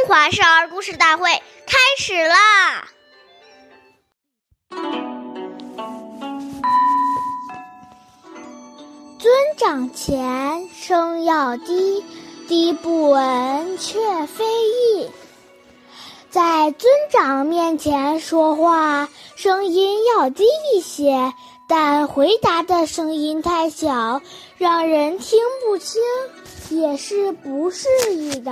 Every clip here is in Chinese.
中华少儿故事大会开始啦！尊长前，声要低，低不闻却非议。在尊长面前说话，声音要低一些，但回答的声音太小，让人听不清，也是不适宜的。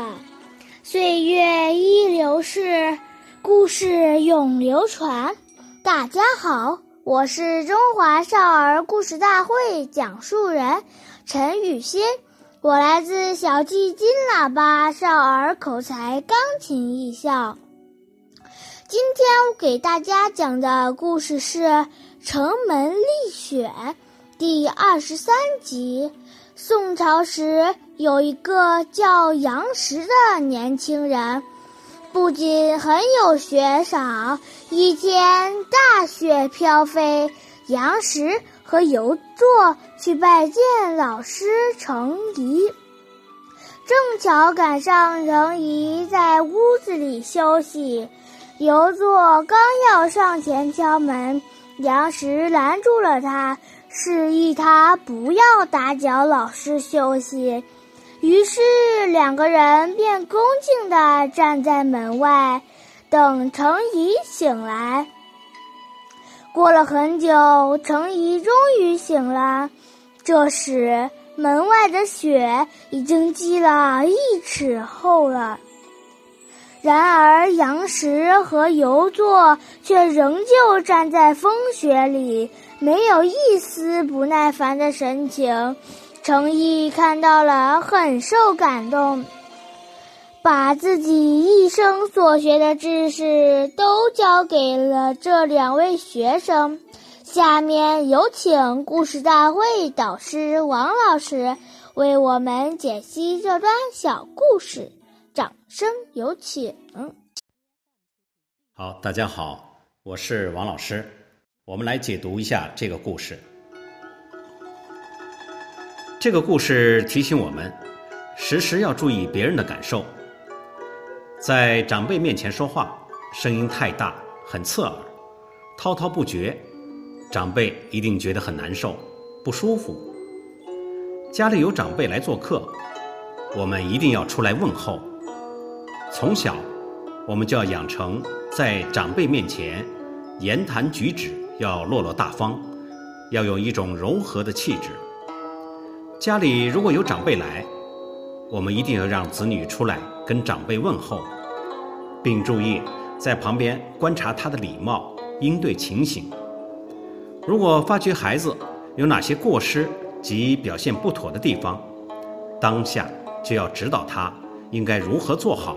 岁月易流逝，故事永流传。大家好。我是中华少儿故事大会讲述人陈雨欣，我来自小季金喇叭少儿口才钢琴艺校。今天我给大家讲的故事是《城门立雪》第二十三集。宋朝时有一个叫杨时的年轻人。不仅很有学赏，一天大雪飘飞，杨时和游作去拜见老师程颐，正巧赶上程颐在屋子里休息。游作刚要上前敲门，杨时拦住了他，示意他不要打搅老师休息。于是两个人便恭敬地站在门外，等程颐醒来。过了很久，程颐终于醒了。这时，门外的雪已经积了一尺厚了。然而，杨时和游作却仍旧站在风雪里，没有一丝不耐烦的神情。程颐看到了，很受感动，把自己一生所学的知识都教给了这两位学生。下面有请故事大会导师王老师为我们解析这段小故事，掌声有请。好，大家好，我是王老师，我们来解读一下这个故事。这个故事提醒我们，时时要注意别人的感受。在长辈面前说话，声音太大，很刺耳，滔滔不绝，长辈一定觉得很难受、不舒服。家里有长辈来做客，我们一定要出来问候。从小，我们就要养成在长辈面前言谈举止要落落大方，要有一种柔和的气质。家里如果有长辈来，我们一定要让子女出来跟长辈问候，并注意在旁边观察他的礼貌应对情形。如果发觉孩子有哪些过失及表现不妥的地方，当下就要指导他应该如何做好